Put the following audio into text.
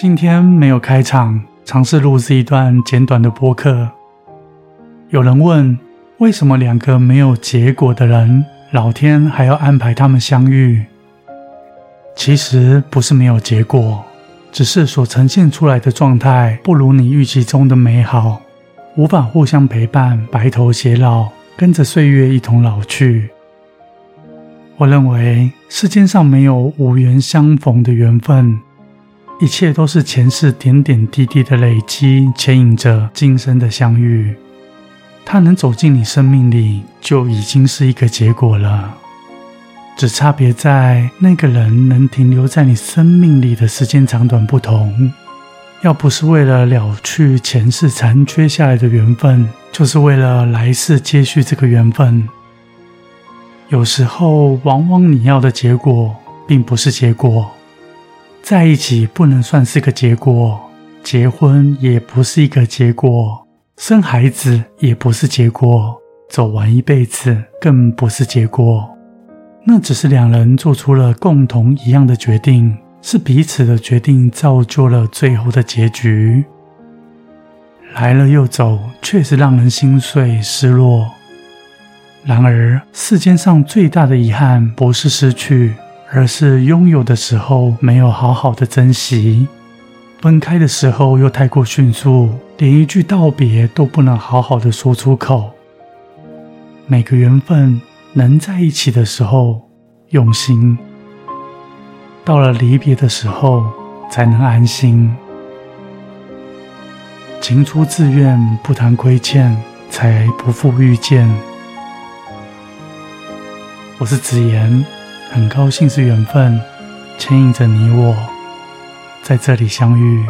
今天没有开场，尝试录制一段简短的播客。有人问，为什么两个没有结果的人，老天还要安排他们相遇？其实不是没有结果，只是所呈现出来的状态不如你预期中的美好，无法互相陪伴，白头偕老，跟着岁月一同老去。我认为世间上没有无缘相逢的缘分。一切都是前世点点滴滴的累积，牵引着今生的相遇。他能走进你生命里，就已经是一个结果了。只差别在那个人能停留在你生命里的时间长短不同。要不是为了了去前世残缺下来的缘分，就是为了来世接续这个缘分。有时候，往往你要的结果，并不是结果。在一起不能算是个结果，结婚也不是一个结果，生孩子也不是结果，走完一辈子更不是结果。那只是两人做出了共同一样的决定，是彼此的决定造就了最后的结局。来了又走，确实让人心碎失落。然而，世间上最大的遗憾不是失去。而是拥有的时候没有好好的珍惜，分开的时候又太过迅速，连一句道别都不能好好的说出口。每个缘分能在一起的时候用心，到了离别的时候才能安心。情出自愿，不谈亏欠，才不负遇见。我是子言。很高兴是缘分牵引着你我在这里相遇。